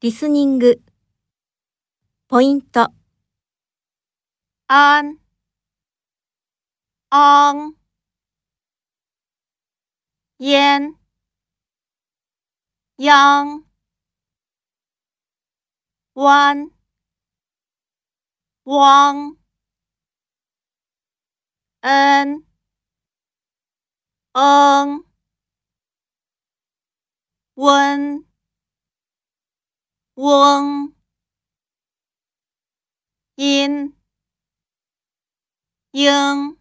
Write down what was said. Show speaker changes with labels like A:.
A: リスニング。ポイント。
B: 安、昂、烟、央、弯、汪、恩、嗯、温、 翁音英。